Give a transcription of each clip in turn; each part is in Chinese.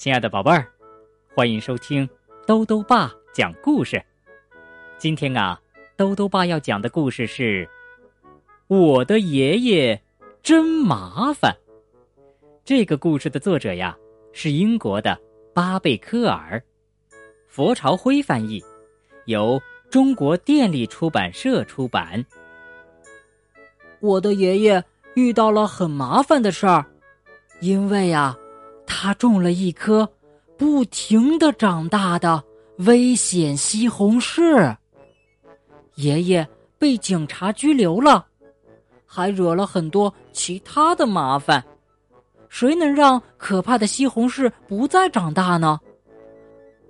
亲爱的宝贝儿，欢迎收听兜兜爸讲故事。今天啊，兜兜爸要讲的故事是《我的爷爷真麻烦》。这个故事的作者呀是英国的巴贝科尔，佛朝辉翻译，由中国电力出版社出版。我的爷爷遇到了很麻烦的事儿，因为呀。他种了一棵不停的长大的危险西红柿，爷爷被警察拘留了，还惹了很多其他的麻烦。谁能让可怕的西红柿不再长大呢？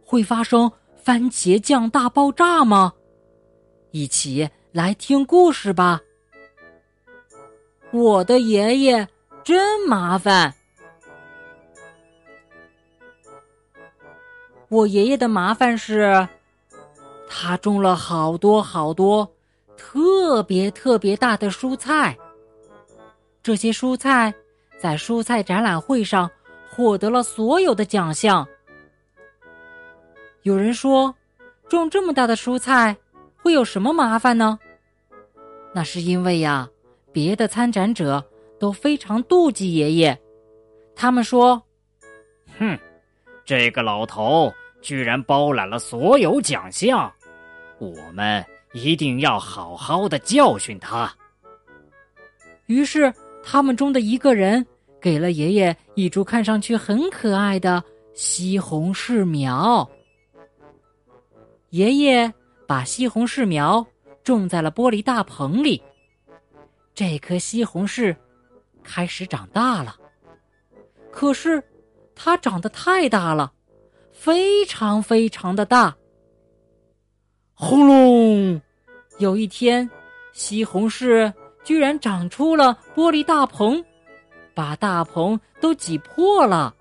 会发生番茄酱大爆炸吗？一起来听故事吧。我的爷爷真麻烦。我爷爷的麻烦是，他种了好多好多特别特别大的蔬菜。这些蔬菜在蔬菜展览会上获得了所有的奖项。有人说，种这么大的蔬菜会有什么麻烦呢？那是因为呀，别的参展者都非常妒忌爷爷，他们说：“哼。”这个老头居然包揽了所有奖项，我们一定要好好的教训他。于是，他们中的一个人给了爷爷一株看上去很可爱的西红柿苗。爷爷把西红柿苗种在了玻璃大棚里，这颗西红柿开始长大了。可是。它长得太大了，非常非常的大。轰隆！有一天，西红柿居然长出了玻璃大棚，把大棚都挤破了。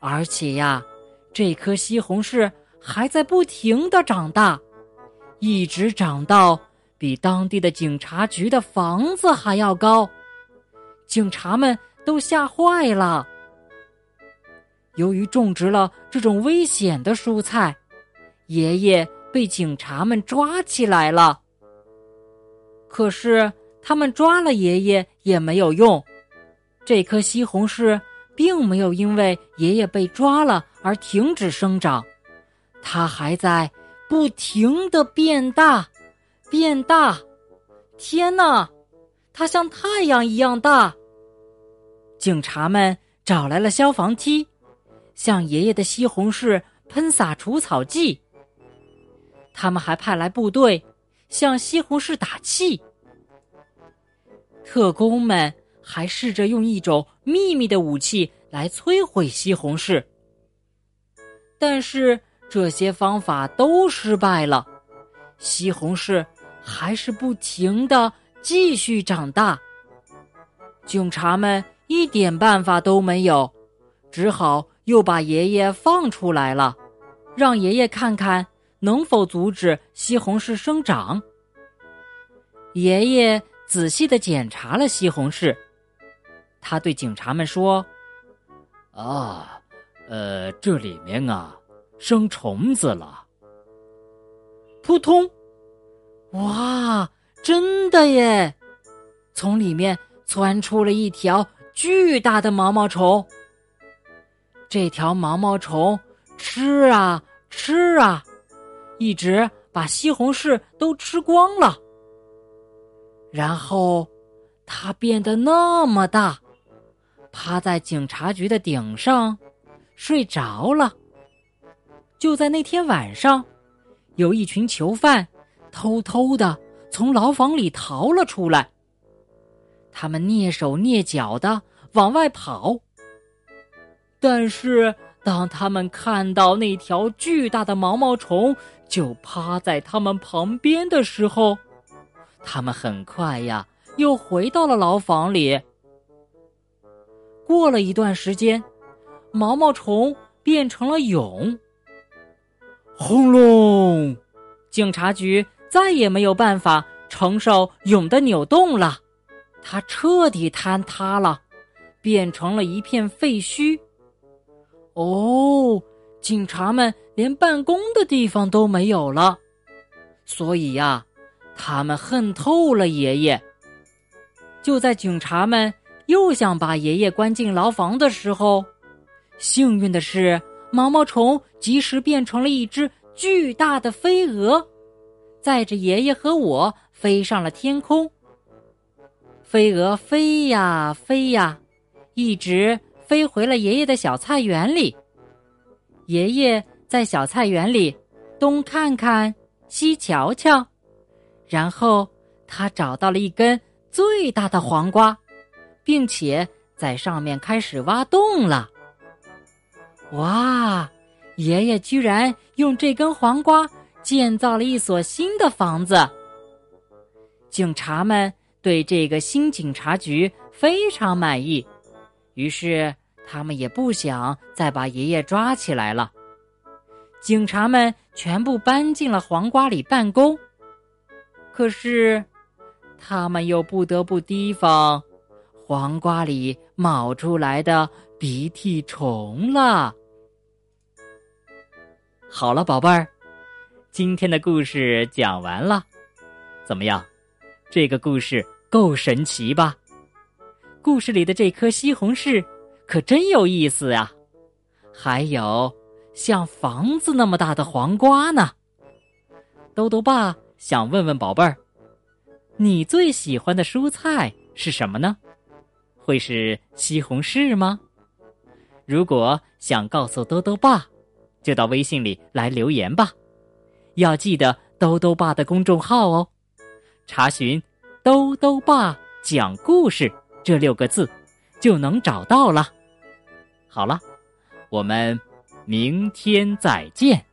而且呀，这颗西红柿还在不停的长大，一直长到比当地的警察局的房子还要高。警察们都吓坏了。由于种植了这种危险的蔬菜，爷爷被警察们抓起来了。可是他们抓了爷爷也没有用，这颗西红柿并没有因为爷爷被抓了而停止生长，它还在不停的变大，变大。天哪，它像太阳一样大！警察们找来了消防梯。向爷爷的西红柿喷洒除草剂。他们还派来部队向西红柿打气。特工们还试着用一种秘密的武器来摧毁西红柿，但是这些方法都失败了。西红柿还是不停的继续长大。警察们一点办法都没有，只好。又把爷爷放出来了，让爷爷看看能否阻止西红柿生长。爷爷仔细的检查了西红柿，他对警察们说：“啊，呃，这里面啊，生虫子了。”扑通！哇，真的耶！从里面窜出了一条巨大的毛毛虫。这条毛毛虫吃啊吃啊，一直把西红柿都吃光了。然后，它变得那么大，趴在警察局的顶上睡着了。就在那天晚上，有一群囚犯偷偷的从牢房里逃了出来。他们蹑手蹑脚的往外跑。但是，当他们看到那条巨大的毛毛虫就趴在他们旁边的时候，他们很快呀又回到了牢房里。过了一段时间，毛毛虫变成了蛹。轰隆！警察局再也没有办法承受蛹的扭动了，它彻底坍塌了，变成了一片废墟。哦，警察们连办公的地方都没有了，所以呀，他们恨透了爷爷。就在警察们又想把爷爷关进牢房的时候，幸运的是，毛毛虫及时变成了一只巨大的飞蛾，载着爷爷和我飞上了天空。飞蛾飞呀飞呀，一直。飞回了爷爷的小菜园里。爷爷在小菜园里东看看，西瞧瞧，然后他找到了一根最大的黄瓜，并且在上面开始挖洞了。哇！爷爷居然用这根黄瓜建造了一所新的房子。警察们对这个新警察局非常满意。于是，他们也不想再把爷爷抓起来了。警察们全部搬进了黄瓜里办公，可是，他们又不得不提防黄瓜里冒出来的鼻涕虫了。好了，宝贝儿，今天的故事讲完了，怎么样？这个故事够神奇吧？故事里的这颗西红柿可真有意思呀，还有像房子那么大的黄瓜呢。豆豆爸想问问宝贝儿，你最喜欢的蔬菜是什么呢？会是西红柿吗？如果想告诉豆豆爸，就到微信里来留言吧。要记得豆豆爸的公众号哦，查询“豆豆爸讲故事”。这六个字就能找到了。好了，我们明天再见。